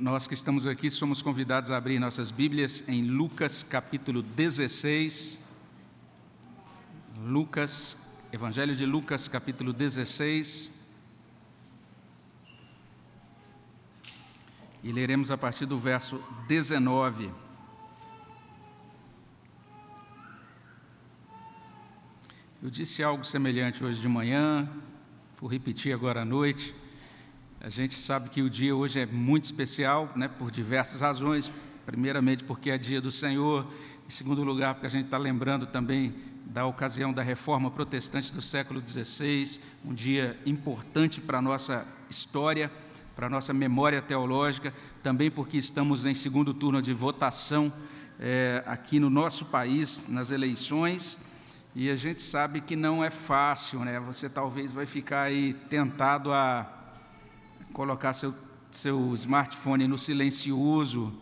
nós que estamos aqui somos convidados a abrir nossas Bíblias em Lucas capítulo 16. Lucas, Evangelho de Lucas capítulo 16. E leremos a partir do verso 19. Eu disse algo semelhante hoje de manhã, vou repetir agora à noite. A gente sabe que o dia hoje é muito especial, né, por diversas razões. Primeiramente, porque é dia do Senhor. Em segundo lugar, porque a gente está lembrando também da ocasião da reforma protestante do século XVI, um dia importante para a nossa história, para a nossa memória teológica. Também porque estamos em segundo turno de votação é, aqui no nosso país, nas eleições. E a gente sabe que não é fácil, né? Você talvez vai ficar aí tentado a colocar seu, seu smartphone no silencioso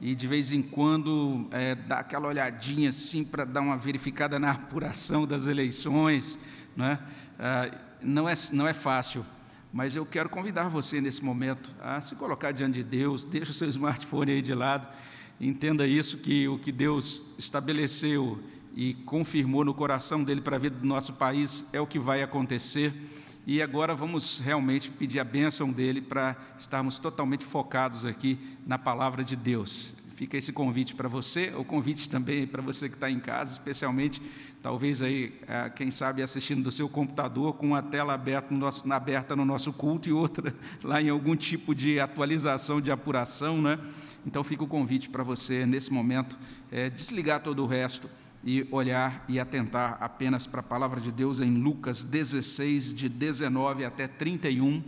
e de vez em quando é, dar aquela olhadinha assim para dar uma verificada na apuração das eleições. Né? Ah, não, é, não é fácil, mas eu quero convidar você nesse momento a se colocar diante de Deus, deixa o seu smartphone aí de lado, entenda isso, que o que Deus estabeleceu e confirmou no coração dele para a vida do nosso país é o que vai acontecer. E agora vamos realmente pedir a bênção dele para estarmos totalmente focados aqui na palavra de Deus. Fica esse convite para você, o convite também para você que está em casa, especialmente, talvez aí, ah, quem sabe, assistindo do seu computador com uma tela aberta no nosso, aberta no nosso culto e outra lá em algum tipo de atualização, de apuração, né? Então fica o convite para você, nesse momento, é, desligar todo o resto e olhar e atentar apenas para a palavra de Deus em Lucas 16, de 19 até 31.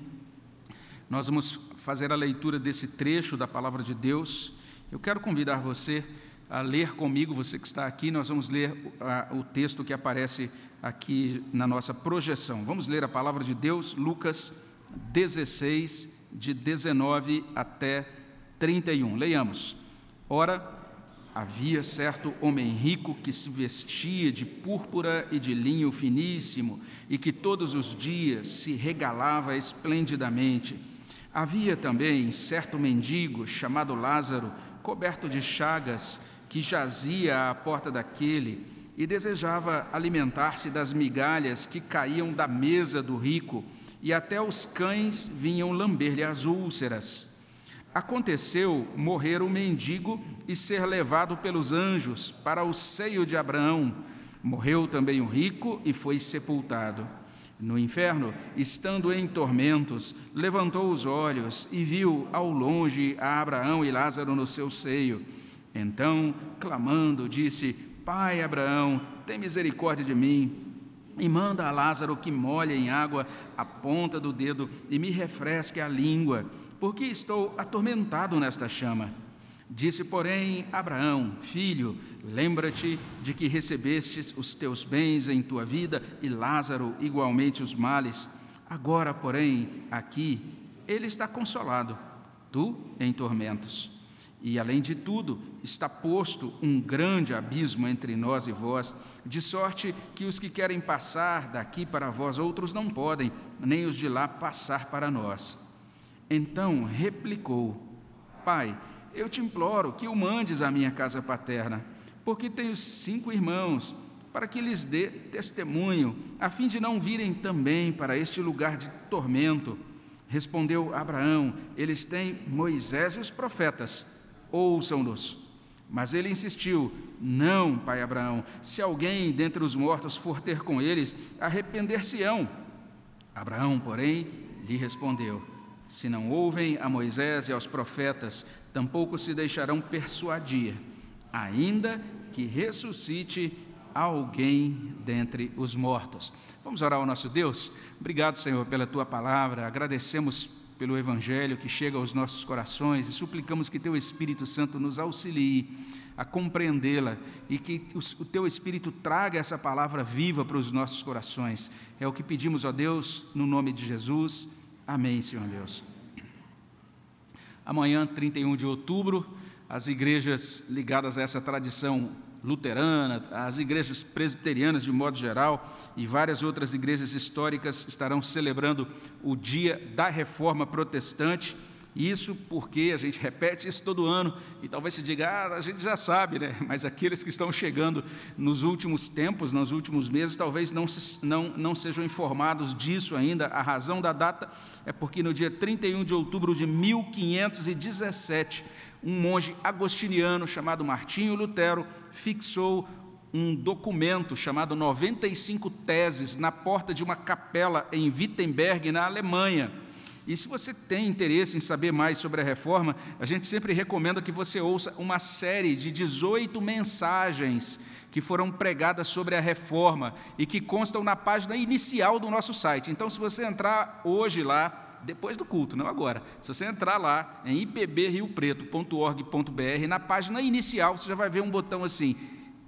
Nós vamos fazer a leitura desse trecho da palavra de Deus. Eu quero convidar você a ler comigo, você que está aqui, nós vamos ler o texto que aparece aqui na nossa projeção. Vamos ler a palavra de Deus, Lucas 16, de 19 até 31. Leiamos. Ora, Havia certo homem rico que se vestia de púrpura e de linho finíssimo e que todos os dias se regalava esplendidamente. Havia também certo mendigo chamado Lázaro, coberto de chagas, que jazia à porta daquele e desejava alimentar-se das migalhas que caíam da mesa do rico, e até os cães vinham lamber-lhe as úlceras. Aconteceu morrer o mendigo e ser levado pelos anjos para o seio de Abraão. Morreu também o rico e foi sepultado. No inferno, estando em tormentos, levantou os olhos e viu ao longe a Abraão e Lázaro no seu seio. Então, clamando, disse: Pai Abraão, tem misericórdia de mim e manda a Lázaro que molhe em água a ponta do dedo e me refresque a língua porque estou atormentado nesta chama. Disse, porém, Abraão: Filho, lembra-te de que recebestes os teus bens em tua vida e Lázaro igualmente os males. Agora, porém, aqui ele está consolado, tu em tormentos. E além de tudo, está posto um grande abismo entre nós e vós, de sorte que os que querem passar daqui para vós outros não podem, nem os de lá passar para nós. Então replicou: Pai, eu te imploro que o mandes à minha casa paterna, porque tenho cinco irmãos, para que lhes dê testemunho, a fim de não virem também para este lugar de tormento. Respondeu Abraão: Eles têm Moisés e os profetas, ouçam-nos. Mas ele insistiu: Não, pai Abraão, se alguém dentre os mortos for ter com eles, arrepender-se-ão. Abraão, porém, lhe respondeu: se não ouvem a Moisés e aos profetas, tampouco se deixarão persuadir, ainda que ressuscite alguém dentre os mortos. Vamos orar ao nosso Deus? Obrigado, Senhor, pela tua palavra. Agradecemos pelo evangelho que chega aos nossos corações e suplicamos que teu Espírito Santo nos auxilie a compreendê-la e que o teu Espírito traga essa palavra viva para os nossos corações. É o que pedimos, ó Deus, no nome de Jesus. Amém, Senhor Deus. Amanhã, 31 de outubro, as igrejas ligadas a essa tradição luterana, as igrejas presbiterianas de modo geral e várias outras igrejas históricas estarão celebrando o dia da reforma protestante. Isso porque a gente repete isso todo ano e talvez se diga, ah, a gente já sabe, né? Mas aqueles que estão chegando nos últimos tempos, nos últimos meses, talvez não, se, não, não sejam informados disso ainda. A razão da data é porque no dia 31 de outubro de 1517, um monge agostiniano chamado Martinho Lutero fixou um documento chamado 95 Teses na porta de uma capela em Wittenberg, na Alemanha e se você tem interesse em saber mais sobre a reforma, a gente sempre recomenda que você ouça uma série de 18 mensagens que foram pregadas sobre a reforma e que constam na página inicial do nosso site. Então, se você entrar hoje lá, depois do culto, não agora. Se você entrar lá em ipbriopreto.org.br, na página inicial você já vai ver um botão assim: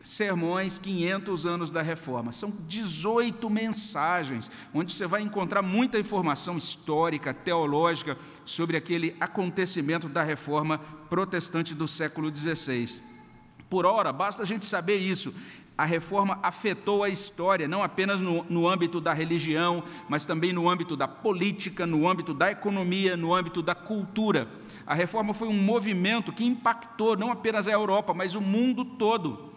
sermões 500 anos da reforma. São 18 mensagens, onde você vai encontrar muita informação histórica, teológica sobre aquele acontecimento da reforma protestante do século XVI. Por hora, basta a gente saber isso. A reforma afetou a história, não apenas no, no âmbito da religião, mas também no âmbito da política, no âmbito da economia, no âmbito da cultura. A reforma foi um movimento que impactou não apenas a Europa, mas o mundo todo.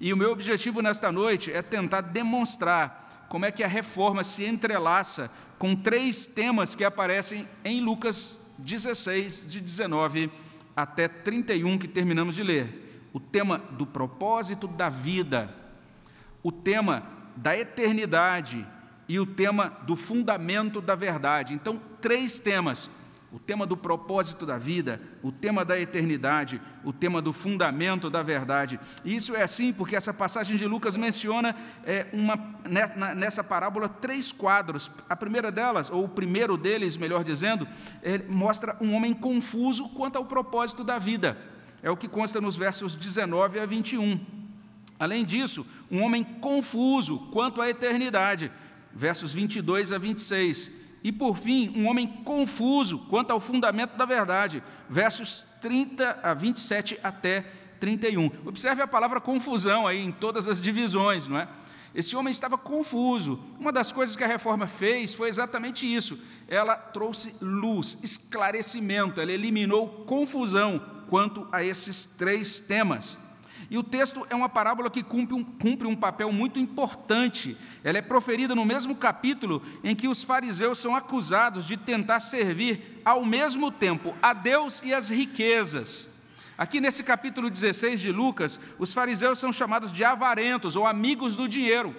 E o meu objetivo nesta noite é tentar demonstrar como é que a reforma se entrelaça com três temas que aparecem em Lucas 16, de 19 até 31, que terminamos de ler. O tema do propósito da vida, o tema da eternidade e o tema do fundamento da verdade. Então, três temas o tema do propósito da vida, o tema da eternidade, o tema do fundamento da verdade. E isso é assim porque essa passagem de Lucas menciona é, uma, né, nessa parábola três quadros. A primeira delas, ou o primeiro deles, melhor dizendo, é, mostra um homem confuso quanto ao propósito da vida. É o que consta nos versos 19 a 21. Além disso, um homem confuso quanto à eternidade, versos 22 a 26 e, por fim, um homem confuso quanto ao fundamento da verdade, versos 30 a 27 até 31. Observe a palavra confusão aí em todas as divisões, não é? Esse homem estava confuso. Uma das coisas que a reforma fez foi exatamente isso. Ela trouxe luz, esclarecimento, ela eliminou confusão quanto a esses três temas. E o texto é uma parábola que cumpre um, cumpre um papel muito importante. Ela é proferida no mesmo capítulo em que os fariseus são acusados de tentar servir ao mesmo tempo a Deus e as riquezas. Aqui nesse capítulo 16 de Lucas, os fariseus são chamados de avarentos ou amigos do dinheiro.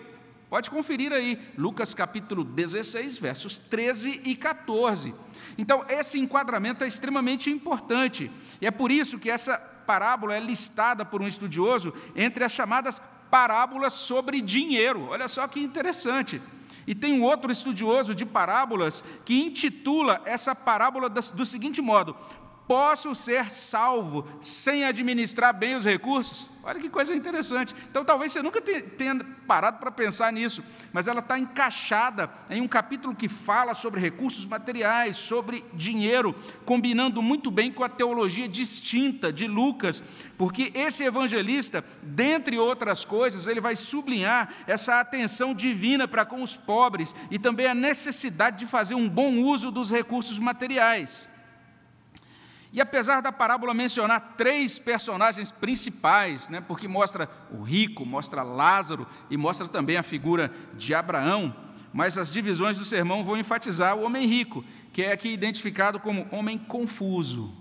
Pode conferir aí, Lucas capítulo 16, versos 13 e 14. Então, esse enquadramento é extremamente importante. E é por isso que essa parábola é listada por um estudioso entre as chamadas parábolas sobre dinheiro. Olha só que interessante. E tem um outro estudioso de parábolas que intitula essa parábola do seguinte modo: Posso ser salvo sem administrar bem os recursos? Olha que coisa interessante. Então, talvez você nunca tenha parado para pensar nisso, mas ela está encaixada em um capítulo que fala sobre recursos materiais, sobre dinheiro, combinando muito bem com a teologia distinta de Lucas, porque esse evangelista, dentre outras coisas, ele vai sublinhar essa atenção divina para com os pobres e também a necessidade de fazer um bom uso dos recursos materiais. E apesar da parábola mencionar três personagens principais, né, porque mostra o rico, mostra Lázaro e mostra também a figura de Abraão, mas as divisões do sermão vão enfatizar o homem rico, que é aqui identificado como homem confuso.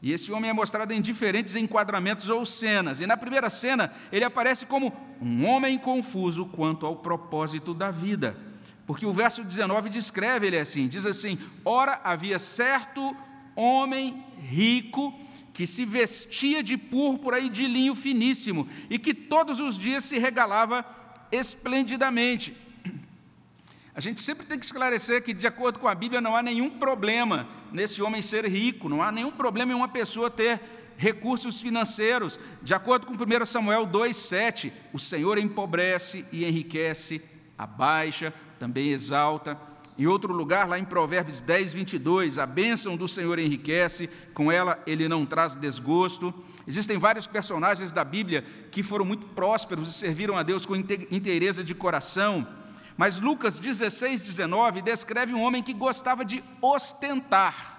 E esse homem é mostrado em diferentes enquadramentos ou cenas. E na primeira cena, ele aparece como um homem confuso quanto ao propósito da vida. Porque o verso 19 descreve ele assim: diz assim: Ora, havia certo homem rico que se vestia de púrpura e de linho finíssimo e que todos os dias se regalava esplendidamente. A gente sempre tem que esclarecer que, de acordo com a Bíblia, não há nenhum problema nesse homem ser rico, não há nenhum problema em uma pessoa ter recursos financeiros. De acordo com 1 Samuel 2,7, o Senhor empobrece e enriquece, abaixa, também exalta. Em outro lugar, lá em Provérbios 10, 22, a bênção do Senhor enriquece, com ela ele não traz desgosto. Existem vários personagens da Bíblia que foram muito prósperos e serviram a Deus com inteireza de coração. Mas Lucas 16, 19 descreve um homem que gostava de ostentar.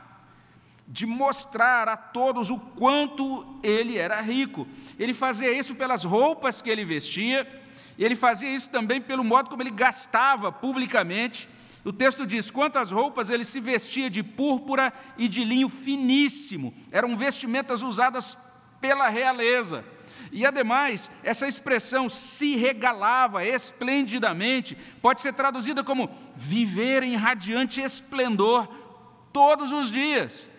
de mostrar a todos o quanto ele era rico. Ele fazia isso pelas roupas que ele vestia, e ele fazia isso também pelo modo como ele gastava publicamente. O texto diz: quantas roupas ele se vestia de púrpura e de linho finíssimo, eram vestimentas usadas pela realeza. E ademais, essa expressão se regalava esplendidamente pode ser traduzida como viver em radiante esplendor todos os dias.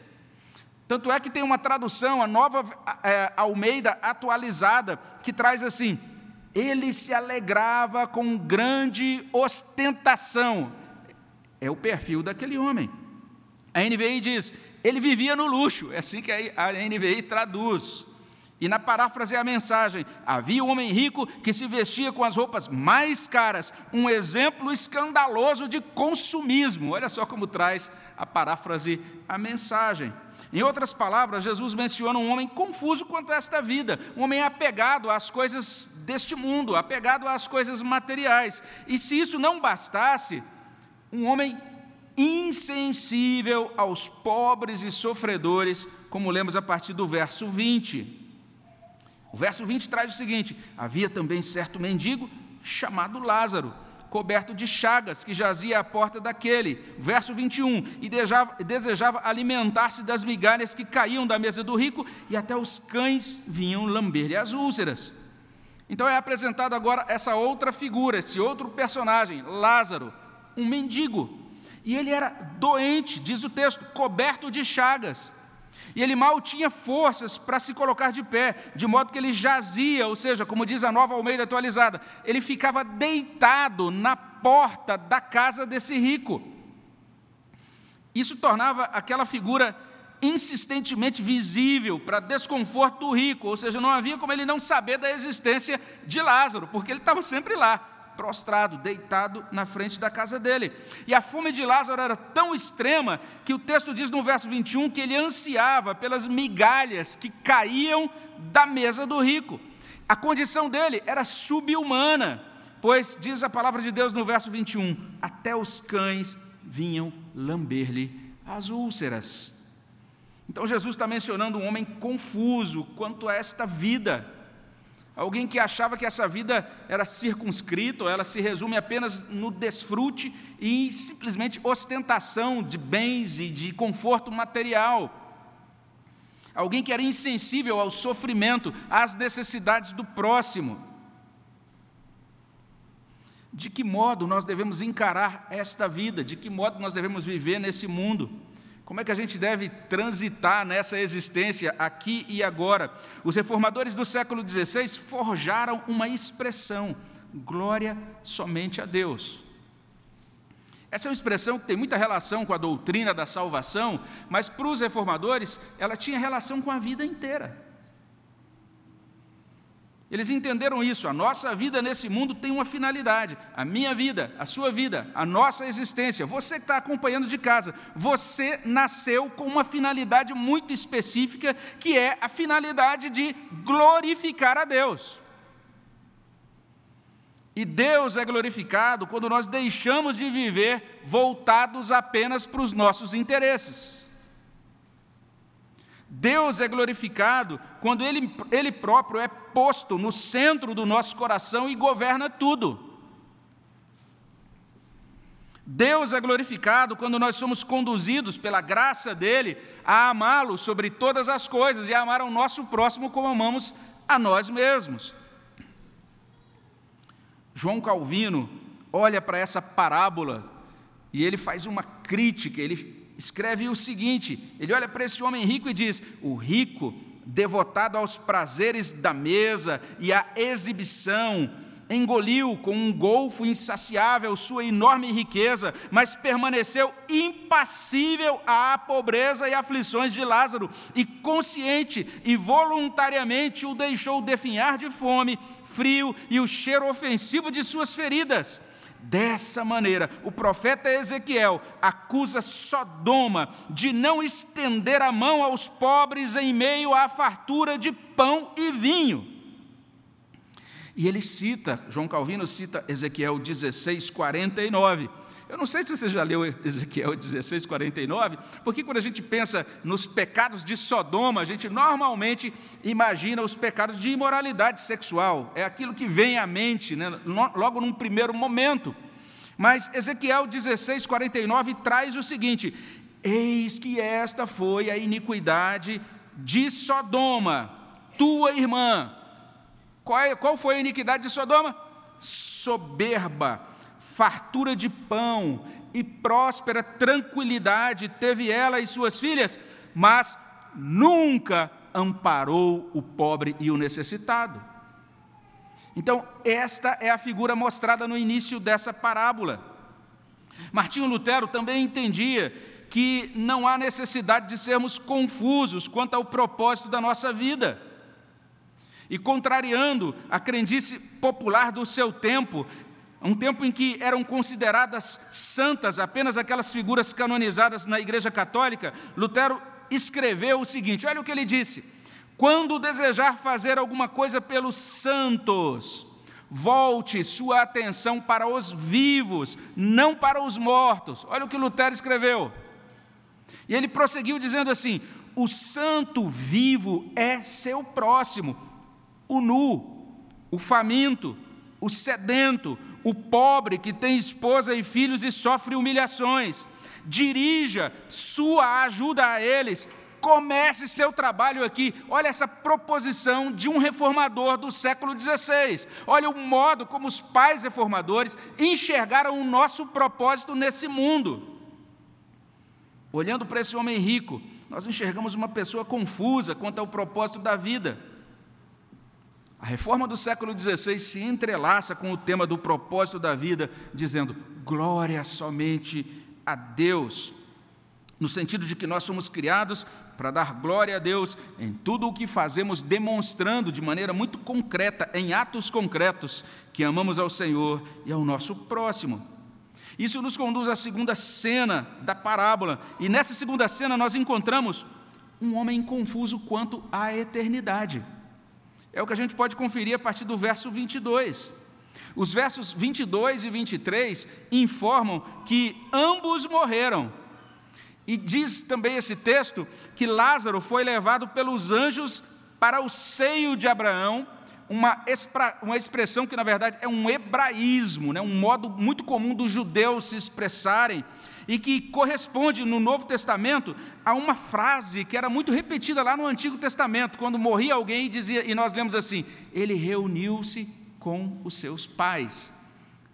Tanto é que tem uma tradução, a nova é, Almeida atualizada, que traz assim: ele se alegrava com grande ostentação. É o perfil daquele homem. A NVI diz: ele vivia no luxo, é assim que a NVI traduz. E na paráfrase é a mensagem: havia um homem rico que se vestia com as roupas mais caras, um exemplo escandaloso de consumismo. Olha só como traz a paráfrase a mensagem. Em outras palavras, Jesus menciona um homem confuso quanto a esta vida, um homem apegado às coisas deste mundo, apegado às coisas materiais. E se isso não bastasse, um homem insensível aos pobres e sofredores, como lemos a partir do verso 20. O verso 20 traz o seguinte: havia também certo mendigo chamado Lázaro coberto de chagas, que jazia à porta daquele. Verso 21, e desejava, alimentar-se das migalhas que caíam da mesa do rico, e até os cães vinham lamber-lhe as úlceras. Então é apresentado agora essa outra figura, esse outro personagem, Lázaro, um mendigo. E ele era doente, diz o texto, coberto de chagas. E ele mal tinha forças para se colocar de pé, de modo que ele jazia, ou seja, como diz a nova Almeida atualizada, ele ficava deitado na porta da casa desse rico. Isso tornava aquela figura insistentemente visível para desconforto do rico, ou seja, não havia como ele não saber da existência de Lázaro, porque ele estava sempre lá prostrado, deitado na frente da casa dele. E a fome de Lázaro era tão extrema que o texto diz no verso 21 que ele ansiava pelas migalhas que caíam da mesa do rico. A condição dele era subhumana, pois, diz a palavra de Deus no verso 21, até os cães vinham lamber-lhe as úlceras. Então Jesus está mencionando um homem confuso quanto a esta vida Alguém que achava que essa vida era circunscrita, ela se resume apenas no desfrute e simplesmente ostentação de bens e de conforto material. Alguém que era insensível ao sofrimento, às necessidades do próximo. De que modo nós devemos encarar esta vida? De que modo nós devemos viver nesse mundo? Como é que a gente deve transitar nessa existência aqui e agora? Os reformadores do século XVI forjaram uma expressão: glória somente a Deus. Essa é uma expressão que tem muita relação com a doutrina da salvação, mas para os reformadores ela tinha relação com a vida inteira. Eles entenderam isso. A nossa vida nesse mundo tem uma finalidade. A minha vida, a sua vida, a nossa existência. Você que está acompanhando de casa, você nasceu com uma finalidade muito específica, que é a finalidade de glorificar a Deus. E Deus é glorificado quando nós deixamos de viver voltados apenas para os nossos interesses. Deus é glorificado quando ele, ele próprio é posto no centro do nosso coração e governa tudo. Deus é glorificado quando nós somos conduzidos pela graça dele a amá-lo sobre todas as coisas e a amar ao nosso próximo como amamos a nós mesmos. João Calvino olha para essa parábola e ele faz uma crítica, ele escreve o seguinte: ele olha para esse homem rico e diz: o rico, devotado aos prazeres da mesa e à exibição, engoliu com um golfo insaciável sua enorme riqueza, mas permaneceu impassível à pobreza e aflições de Lázaro, e consciente e voluntariamente o deixou definhar de fome, frio e o cheiro ofensivo de suas feridas. Dessa maneira, o profeta Ezequiel acusa Sodoma de não estender a mão aos pobres em meio à fartura de pão e vinho. E ele cita, João Calvino cita Ezequiel 16, 49, Eu não sei se você já leu Ezequiel 16, 49, porque quando a gente pensa nos pecados de Sodoma, a gente normalmente imagina os pecados de imoralidade sexual. É aquilo que vem à mente, né, logo num primeiro momento. Mas Ezequiel 16, 49 traz o seguinte: Eis que esta foi a iniquidade de Sodoma, tua irmã. Qual, é, qual foi a iniquidade de Sodoma? Soberba, fartura de pão e próspera tranquilidade teve ela e suas filhas, mas nunca amparou o pobre e o necessitado. Então, esta é a figura mostrada no início dessa parábola. Martinho Lutero também entendia que não há necessidade de sermos confusos quanto ao propósito da nossa vida. E contrariando a crendice popular do seu tempo, um tempo em que eram consideradas santas apenas aquelas figuras canonizadas na Igreja Católica, Lutero escreveu o seguinte: olha o que ele disse quando desejar fazer alguma coisa pelos santos, volte sua atenção para os vivos, não para os mortos. Olha o que Lutero escreveu. E ele prosseguiu dizendo assim: o santo vivo é seu próximo, o nu, o faminto, o sedento, o pobre que tem esposa e filhos e sofre humilhações. Dirija sua ajuda a eles, Comece seu trabalho aqui. Olha essa proposição de um reformador do século XVI. Olha o modo como os pais reformadores enxergaram o nosso propósito nesse mundo. Olhando para esse homem rico, nós enxergamos uma pessoa confusa quanto ao propósito da vida. A reforma do século XVI se entrelaça com o tema do propósito da vida, dizendo glória somente a Deus no sentido de que nós somos criados para dar glória a Deus em tudo o que fazemos, demonstrando de maneira muito concreta, em atos concretos, que amamos ao Senhor e ao nosso próximo. Isso nos conduz à segunda cena da parábola, e nessa segunda cena nós encontramos um homem confuso quanto à eternidade. É o que a gente pode conferir a partir do verso 22. Os versos 22 e 23 informam que ambos morreram e diz também esse texto que Lázaro foi levado pelos anjos para o seio de Abraão, uma, uma expressão que na verdade é um hebraísmo, né? um modo muito comum dos judeus se expressarem, e que corresponde no Novo Testamento a uma frase que era muito repetida lá no Antigo Testamento, quando morria alguém e dizia, e nós lemos assim: ele reuniu-se com os seus pais.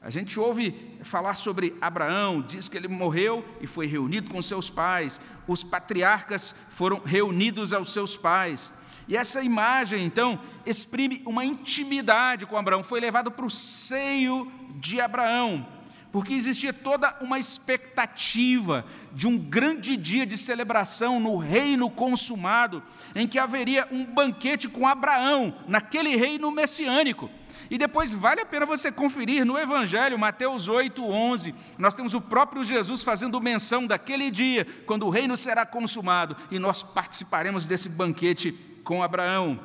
A gente ouve falar sobre Abraão, diz que ele morreu e foi reunido com seus pais. Os patriarcas foram reunidos aos seus pais. E essa imagem, então, exprime uma intimidade com Abraão. Foi levado para o seio de Abraão, porque existia toda uma expectativa de um grande dia de celebração no reino consumado, em que haveria um banquete com Abraão, naquele reino messiânico. E depois vale a pena você conferir no Evangelho, Mateus 8, 11. Nós temos o próprio Jesus fazendo menção daquele dia, quando o reino será consumado, e nós participaremos desse banquete com Abraão.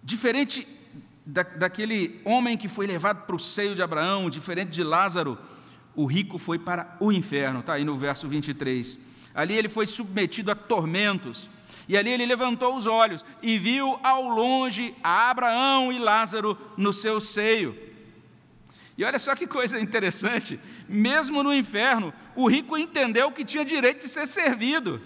Diferente da, daquele homem que foi levado para o seio de Abraão, diferente de Lázaro, o rico foi para o inferno, está aí no verso 23. Ali ele foi submetido a tormentos. E ali ele levantou os olhos e viu ao longe a Abraão e Lázaro no seu seio. E olha só que coisa interessante, mesmo no inferno, o rico entendeu que tinha direito de ser servido.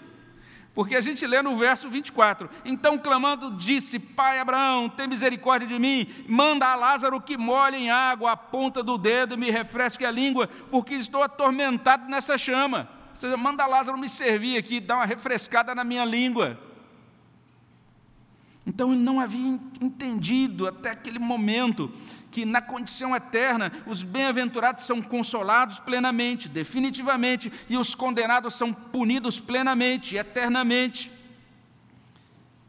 Porque a gente lê no verso 24: Então clamando, disse: Pai Abraão, tem misericórdia de mim, manda a Lázaro que molhe em água a ponta do dedo e me refresque a língua, porque estou atormentado nessa chama. Ou seja, manda Lázaro me servir aqui, dar uma refrescada na minha língua. Então ele não havia entendido até aquele momento que na condição eterna os bem-aventurados são consolados plenamente, definitivamente, e os condenados são punidos plenamente, eternamente.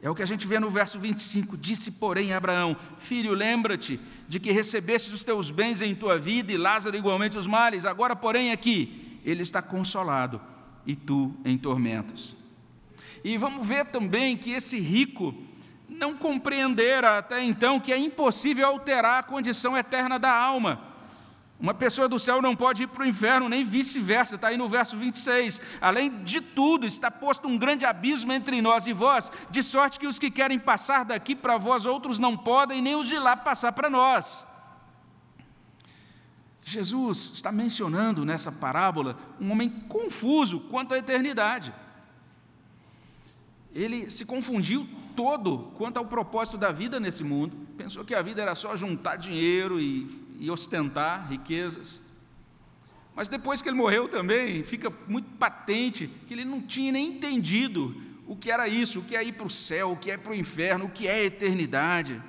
É o que a gente vê no verso 25: Disse, porém, Abraão: Filho, lembra-te de que recebestes os teus bens em tua vida e Lázaro igualmente os males. Agora, porém, aqui ele está consolado e tu em tormentos. E vamos ver também que esse rico não compreendera até então que é impossível alterar a condição eterna da alma. Uma pessoa do céu não pode ir para o inferno, nem vice-versa, está aí no verso 26. Além de tudo, está posto um grande abismo entre nós e vós, de sorte que os que querem passar daqui para vós outros não podem, nem os de lá passar para nós. Jesus está mencionando nessa parábola um homem confuso quanto à eternidade. Ele se confundiu todo quanto ao propósito da vida nesse mundo, pensou que a vida era só juntar dinheiro e e ostentar riquezas. Mas depois que ele morreu também, fica muito patente que ele não tinha nem entendido o que era isso, o que é ir para o céu, o que é para o inferno, o que é eternidade.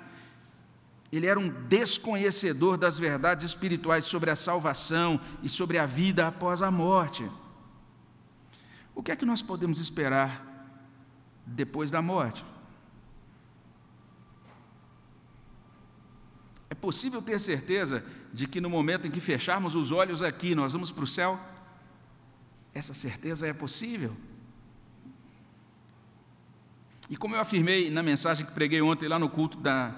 Ele era um desconhecedor das verdades espirituais sobre a salvação e sobre a vida após a morte. O que é que nós podemos esperar depois da morte? Possível ter certeza de que no momento em que fecharmos os olhos aqui, nós vamos para o céu? Essa certeza é possível. E como eu afirmei na mensagem que preguei ontem lá no culto da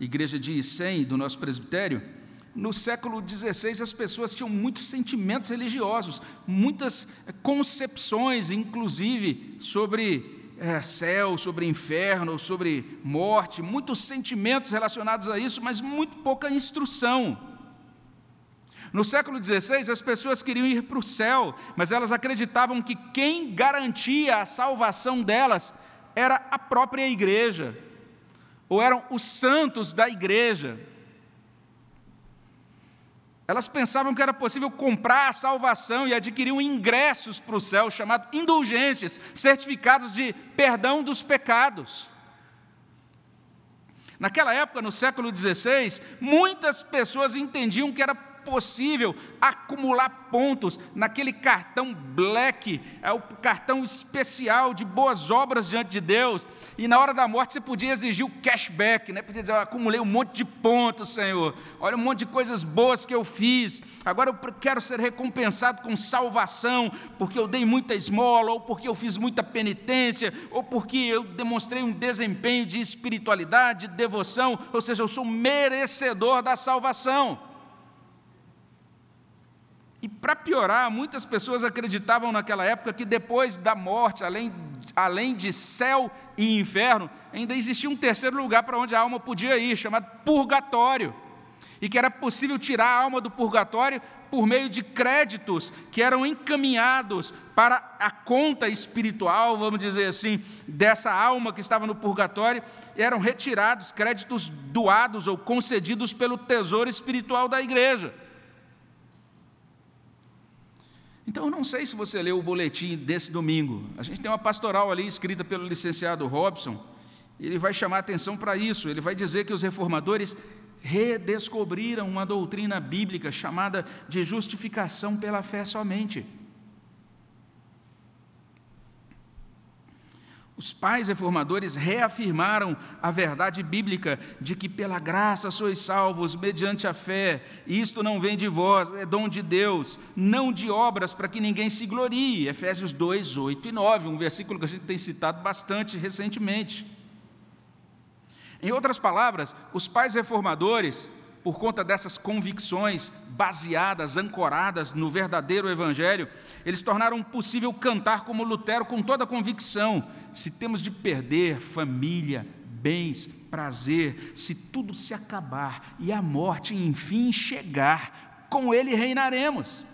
igreja de Icém, do nosso presbitério, no século XVI as pessoas tinham muitos sentimentos religiosos, muitas concepções, inclusive, sobre é, céu, sobre inferno, sobre morte, muitos sentimentos relacionados a isso, mas muito pouca instrução. No século XVI, as pessoas queriam ir para o céu, mas elas acreditavam que quem garantia a salvação delas era a própria igreja, ou eram os santos da igreja. Elas pensavam que era possível comprar a salvação e adquiriam ingressos para o céu, chamados indulgências, certificados de perdão dos pecados. Naquela época, no século XVI, muitas pessoas entendiam que era possível acumular pontos naquele cartão black, é o cartão especial de boas obras diante de Deus, e na hora da morte você podia exigir o cashback, né? podia dizer, eu acumulei um monte de pontos, Senhor, olha um monte de coisas boas que eu fiz, agora eu quero ser recompensado com salvação, porque eu dei muita esmola, ou porque eu fiz muita penitência, ou porque eu demonstrei um desempenho de espiritualidade, de devoção, ou seja, eu sou merecedor da salvação. E para piorar, muitas pessoas acreditavam naquela época que depois da morte, além, além de céu e inferno, ainda existia um terceiro lugar para onde a alma podia ir, chamado purgatório. E que era possível tirar a alma do purgatório por meio de créditos que eram encaminhados para a conta espiritual, vamos dizer assim, dessa alma que estava no purgatório, eram retirados créditos doados ou concedidos pelo tesouro espiritual da igreja. Então, eu não sei se você leu o boletim desse domingo. A gente tem uma pastoral ali escrita pelo licenciado Robson. Ele vai chamar atenção para isso. Ele vai dizer que os reformadores redescobriram uma doutrina bíblica chamada de justificação pela fé somente. Os pais reformadores reafirmaram a verdade bíblica de que pela graça sois salvos mediante a fé, isto não vem de vós, é dom de Deus, não de obras para que ninguém se glorie. Efésios 2, 8 e 9, um versículo que a gente tem citado bastante recentemente. Em outras palavras, os pais reformadores, por conta dessas convicções baseadas, ancoradas no verdadeiro Evangelho, eles tornaram possível cantar como Lutero com toda convicção se temos de perder família, bens, prazer, se tudo se acabar e a morte enfim chegar, com ele reinaremos.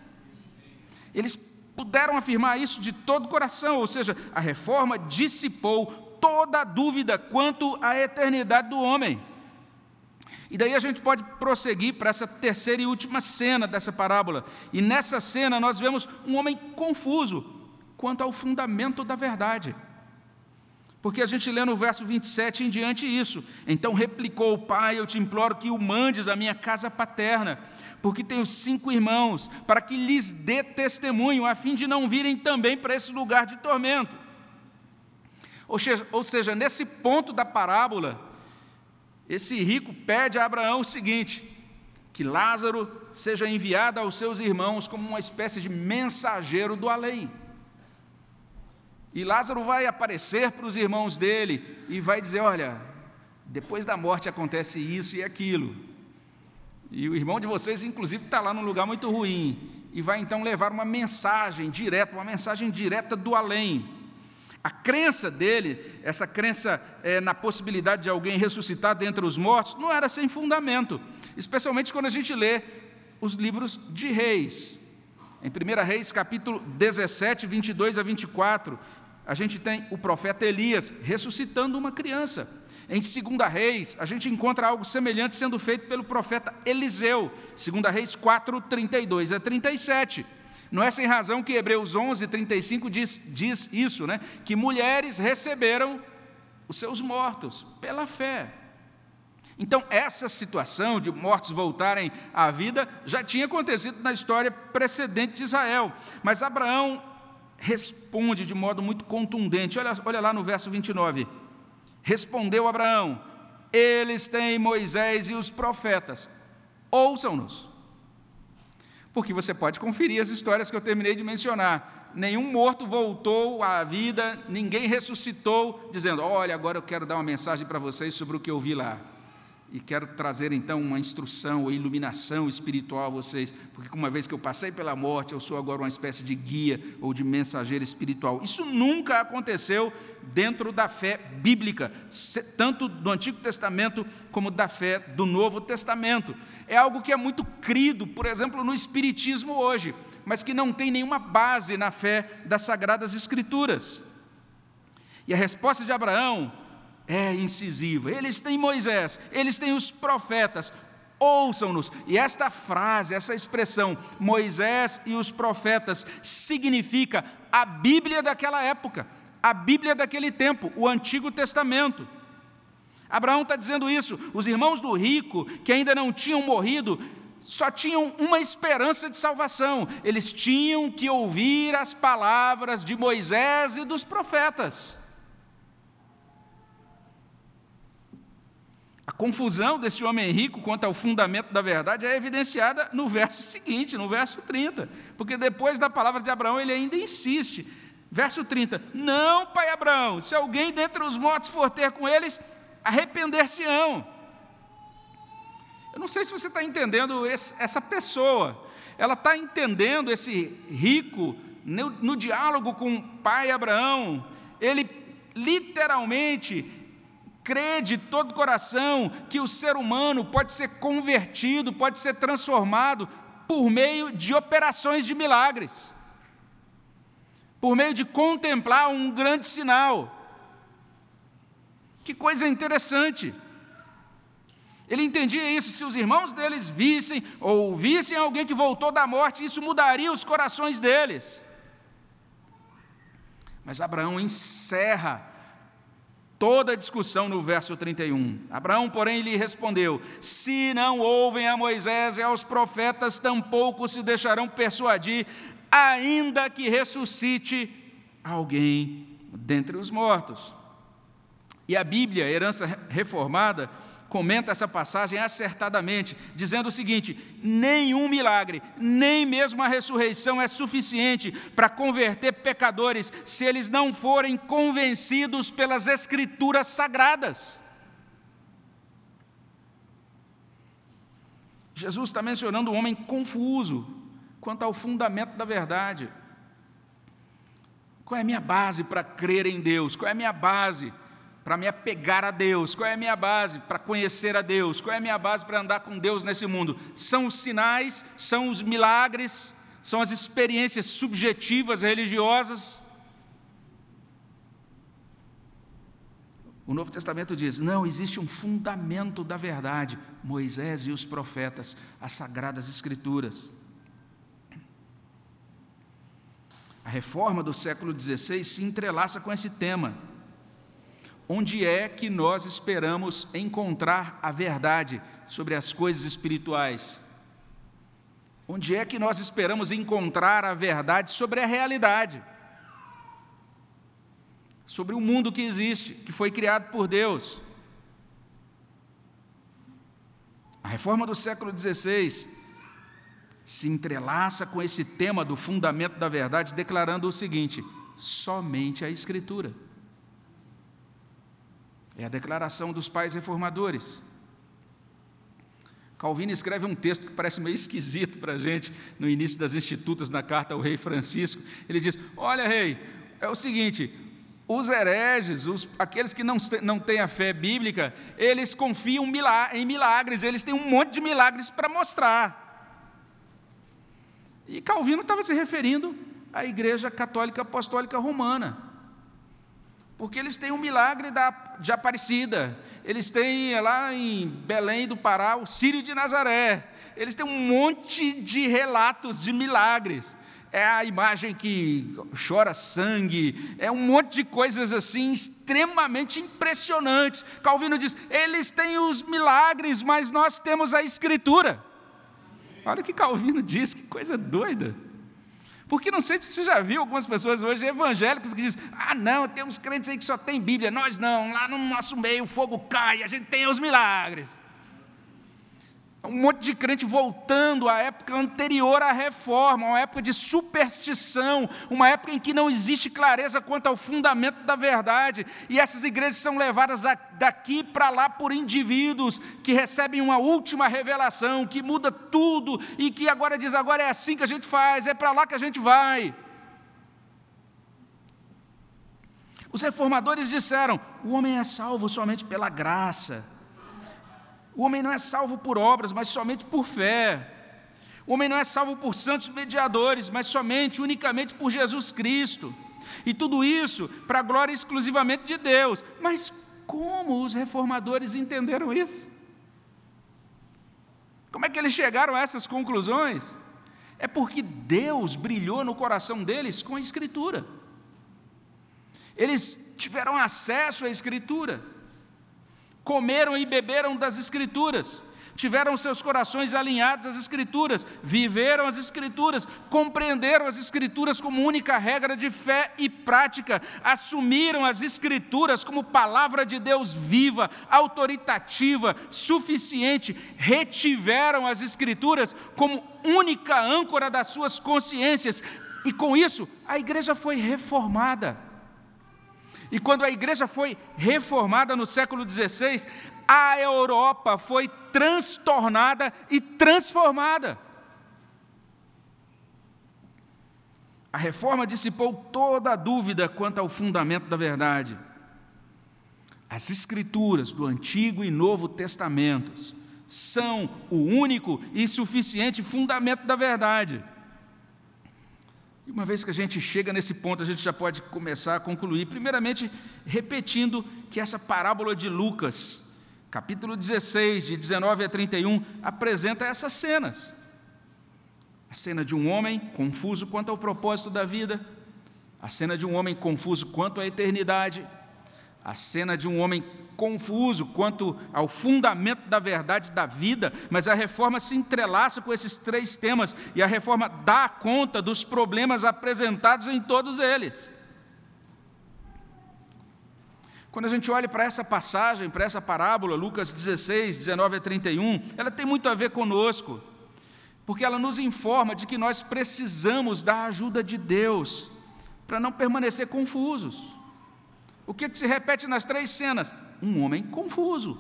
Eles puderam afirmar isso de todo o coração, ou seja, a reforma dissipou toda a dúvida quanto à eternidade do homem. E daí a gente pode prosseguir para essa terceira e última cena dessa parábola. E nessa cena nós vemos um homem confuso quanto ao fundamento da verdade. Porque a gente lê no verso 27 em diante isso. Então replicou o pai: Eu te imploro que o mandes à minha casa paterna, porque tenho cinco irmãos, para que lhes dê testemunho, a fim de não virem também para esse lugar de tormento. Ou seja, nesse ponto da parábola, esse rico pede a Abraão o seguinte: que Lázaro seja enviado aos seus irmãos como uma espécie de mensageiro do além. E Lázaro vai aparecer para os irmãos dele e vai dizer: Olha, depois da morte acontece isso e aquilo. E o irmão de vocês, inclusive, está lá num lugar muito ruim. E vai então levar uma mensagem direta, uma mensagem direta do além. A crença dele, essa crença é, na possibilidade de alguém ressuscitar dentre os mortos, não era sem fundamento. Especialmente quando a gente lê os livros de reis. Em 1 Reis, capítulo 17, 22 a 24, a gente tem o profeta Elias ressuscitando uma criança. Em 2 Reis, a gente encontra algo semelhante sendo feito pelo profeta Eliseu, 2 Reis 4, 32 a 37. Não é sem razão que Hebreus 11, 35 diz, diz isso, né? que mulheres receberam os seus mortos pela fé. Então, essa situação de mortos voltarem à vida já tinha acontecido na história precedente de Israel. Mas Abraão responde de modo muito contundente. Olha, olha lá no verso 29. Respondeu Abraão: Eles têm Moisés e os profetas, ouçam-nos. Porque você pode conferir as histórias que eu terminei de mencionar. Nenhum morto voltou à vida, ninguém ressuscitou, dizendo: Olha, agora eu quero dar uma mensagem para vocês sobre o que eu vi lá e quero trazer então uma instrução ou iluminação espiritual a vocês, porque uma vez que eu passei pela morte, eu sou agora uma espécie de guia ou de mensageiro espiritual. Isso nunca aconteceu dentro da fé bíblica, tanto do Antigo Testamento como da fé do Novo Testamento. É algo que é muito crido, por exemplo, no Espiritismo hoje, mas que não tem nenhuma base na fé das Sagradas Escrituras. E a resposta de Abraão é incisiva. Eles têm Moisés, eles têm os profetas, ouçam-nos. E esta frase, essa expressão, Moisés e os profetas, significa a Bíblia daquela época, a Bíblia daquele tempo, o Antigo Testamento. Abraão está dizendo isso. Os irmãos do rico, que ainda não tinham morrido, só tinham uma esperança de salvação. Eles tinham que ouvir as palavras de Moisés e dos profetas. A confusão desse homem rico quanto ao fundamento da verdade é evidenciada no verso seguinte, no verso 30, porque depois da palavra de Abraão ele ainda insiste. Verso 30: Não, pai Abraão, se alguém dentre os mortos for ter com eles, arrepender-se-ão. Eu não sei se você está entendendo essa pessoa, ela está entendendo esse rico no, no diálogo com o pai Abraão, ele literalmente crê de todo coração que o ser humano pode ser convertido, pode ser transformado por meio de operações de milagres, por meio de contemplar um grande sinal. Que coisa interessante. Ele entendia isso, se os irmãos deles vissem ou vissem alguém que voltou da morte, isso mudaria os corações deles. Mas Abraão encerra toda a discussão no verso 31. Abraão, porém, lhe respondeu: Se não ouvem a Moisés e aos profetas, tampouco se deixarão persuadir, ainda que ressuscite alguém dentre os mortos. E a Bíblia, herança reformada, comenta essa passagem acertadamente, dizendo o seguinte: nenhum milagre, nem mesmo a ressurreição é suficiente para converter pecadores se eles não forem convencidos pelas Escrituras sagradas. Jesus está mencionando um homem confuso quanto ao fundamento da verdade. Qual é a minha base para crer em Deus? Qual é a minha base para me apegar a Deus? Qual é a minha base para conhecer a Deus? Qual é a minha base para andar com Deus nesse mundo? São os sinais, são os milagres, são as experiências subjetivas religiosas. O Novo Testamento diz: não, existe um fundamento da verdade, Moisés e os profetas, as sagradas Escrituras. A reforma do século XVI se entrelaça com esse tema onde é que nós esperamos encontrar a verdade sobre as coisas espirituais? Onde é que nós esperamos encontrar a verdade sobre a realidade? Sobre o mundo que existe, que foi criado por Deus. A reforma do século XVI se entrelaça com esse tema do fundamento da verdade, declarando o seguinte: somente a Escritura. É a declaração dos pais reformadores. Calvino escreve um texto que parece meio esquisito para a gente no início das Institutas, na carta ao rei Francisco. Ele diz: Olha, rei, é o seguinte, os hereges, os, aqueles que não, não têm a fé bíblica, eles confiam em milagres, eles têm um monte de milagres para mostrar. E Calvino estava se referindo à Igreja Católica Apostólica Romana, porque eles têm um milagre da, de Aparecida, eles têm lá em Belém do Pará o Sírio de Nazaré, eles têm um monte de relatos de milagres. É a imagem que chora sangue, é um monte de coisas assim extremamente impressionantes. Calvino diz: eles têm os milagres, mas nós temos a Escritura. Olha o que Calvino diz, que coisa doida. Porque não sei se você já viu algumas pessoas hoje evangélicas que dizem: ah, não, tem uns crentes aí que só tem Bíblia, nós não, lá no nosso meio o fogo cai, a gente tem os milagres. Um monte de crente voltando à época anterior à reforma, uma época de superstição, uma época em que não existe clareza quanto ao fundamento da verdade, e essas igrejas são levadas daqui para lá por indivíduos que recebem uma última revelação, que muda tudo e que agora diz: agora é assim que a gente faz, é para lá que a gente vai. Os reformadores disseram: o homem é salvo somente pela graça. O homem não é salvo por obras, mas somente por fé. O homem não é salvo por santos mediadores, mas somente, unicamente por Jesus Cristo. E tudo isso para a glória exclusivamente de Deus. Mas como os reformadores entenderam isso? Como é que eles chegaram a essas conclusões? É porque Deus brilhou no coração deles com a Escritura. Eles tiveram acesso à Escritura comeram e beberam das Escrituras, tiveram seus corações alinhados às Escrituras, viveram as Escrituras, compreenderam as Escrituras como única regra de fé e prática, assumiram as Escrituras como palavra de Deus viva, autoritativa, suficiente, retiveram as Escrituras como única âncora das suas consciências, e com isso a igreja foi reformada. E quando a igreja foi reformada no século XVI, a Europa foi transtornada e transformada. A reforma dissipou toda a dúvida quanto ao fundamento da verdade. As Escrituras do Antigo e Novo Testamentos são o único e suficiente fundamento da verdade. E uma vez que a gente chega nesse ponto, a gente já pode começar a concluir. Primeiramente, repetindo que essa parábola de Lucas, capítulo 16, de 19 a 31, apresenta essas cenas. A cena de um homem confuso quanto ao propósito da vida, a cena de um homem confuso quanto à eternidade, a cena de um homem confuso quanto ao fundamento da verdade da vida, mas a reforma se entrelaça com esses três temas e a reforma dá conta dos problemas apresentados em todos eles. Quando a gente olha para essa passagem, para essa parábola, Lucas 16, 19 a 31, ela tem muito a ver conosco, porque ela nos informa de que nós precisamos da ajuda de Deus para não permanecer confusos. O que, que se repete nas três cenas? Um homem confuso.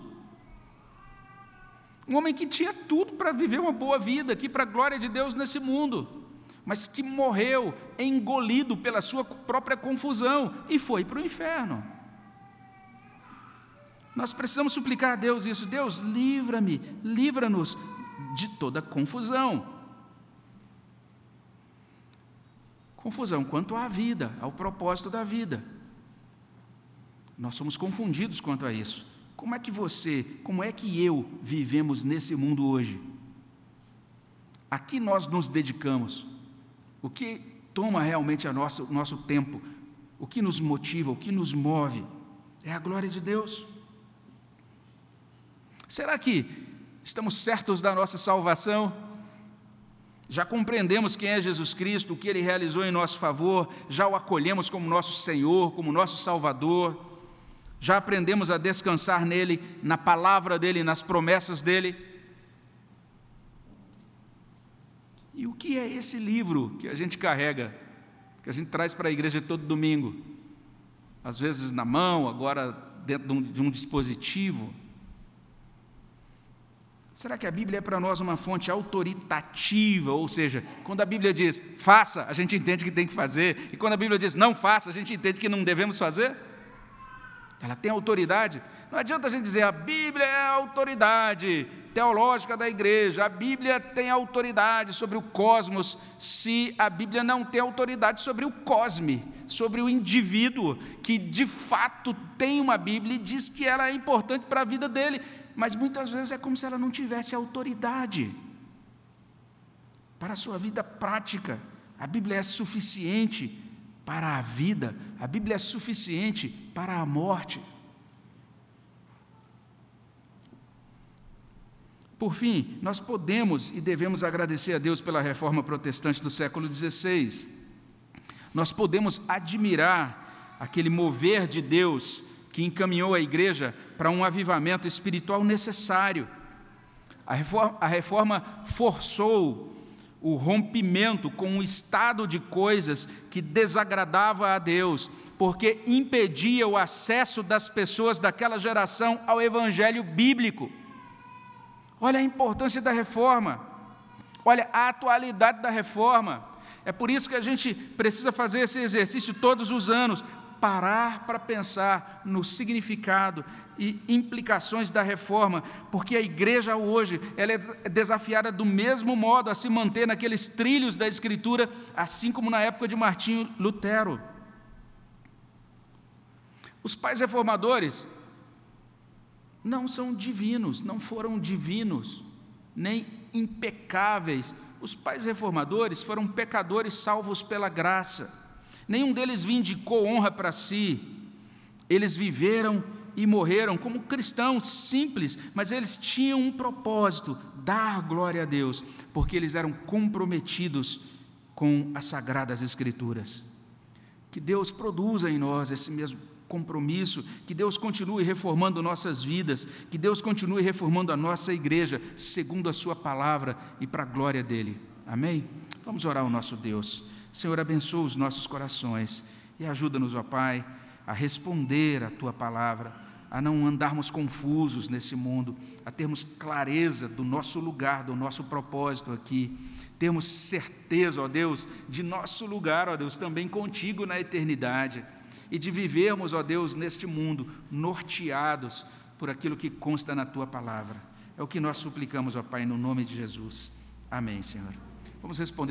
Um homem que tinha tudo para viver uma boa vida aqui, para a glória de Deus nesse mundo, mas que morreu engolido pela sua própria confusão e foi para o inferno. Nós precisamos suplicar a Deus isso: Deus, livra-me, livra-nos de toda confusão. Confusão quanto à vida, ao propósito da vida. Nós somos confundidos quanto a isso. Como é que você, como é que eu vivemos nesse mundo hoje? A que nós nos dedicamos? O que toma realmente a nossa, o nosso tempo? O que nos motiva, o que nos move? É a glória de Deus. Será que estamos certos da nossa salvação? Já compreendemos quem é Jesus Cristo, o que ele realizou em nosso favor, já o acolhemos como nosso Senhor, como nosso Salvador já aprendemos a descansar nele, na palavra dele, nas promessas dele. E o que é esse livro que a gente carrega, que a gente traz para a igreja todo domingo? Às vezes na mão, agora dentro de um, dispositivo. Será que a Bíblia é para nós uma fonte autoritativa? Ou seja, quando a Bíblia diz faça, a gente entende que tem que fazer, e quando a Bíblia diz não faça, a gente entende que não devemos fazer? Ela tem autoridade? Não adianta a gente dizer a Bíblia é a autoridade teológica da igreja, a Bíblia tem autoridade sobre o cosmos, se a Bíblia não tem autoridade sobre o cosme, sobre o indivíduo que de fato tem uma Bíblia e diz que ela é importante para a vida dele mas muitas vezes é como se ela não tivesse autoridade para a sua vida prática. A Bíblia é suficiente para a vida, a Bíblia é suficiente para a morte. Por fim, nós podemos e devemos agradecer a Deus pela reforma protestante do século XVI. Nós podemos admirar aquele mover de Deus que encaminhou a igreja para um avivamento espiritual necessário. A reforma, a reforma forçou o rompimento com um estado de coisas que desagradava a Deus, porque impedia o acesso das pessoas daquela geração ao evangelho bíblico. Olha a importância da reforma, olha a atualidade da reforma. É por isso que a gente precisa fazer esse exercício todos os anos, parar para pensar no significado e implicações da reforma, porque a igreja hoje ela é desafiada do mesmo modo a se manter naqueles trilhos da escritura, assim como na época de Martinho Lutero. Os pais reformadores não são divinos, não foram divinos, nem impecáveis. Os pais reformadores foram pecadores salvos pela graça. Nenhum deles vindicou honra para si. Eles viveram e morreram como cristãos simples, mas eles tinham um propósito: dar glória a Deus, porque eles eram comprometidos com as sagradas Escrituras. Que Deus produza em nós esse mesmo compromisso, que Deus continue reformando nossas vidas, que Deus continue reformando a nossa igreja, segundo a Sua palavra e para a glória dEle. Amém? Vamos orar ao nosso Deus. Senhor, abençoa os nossos corações e ajuda-nos, ó Pai, a responder à tua palavra, a não andarmos confusos nesse mundo, a termos clareza do nosso lugar, do nosso propósito aqui, termos certeza, ó Deus, de nosso lugar, ó Deus, também contigo na eternidade, e de vivermos, ó Deus, neste mundo norteados por aquilo que consta na tua palavra. É o que nós suplicamos, ó Pai, no nome de Jesus. Amém, Senhor. Vamos responder.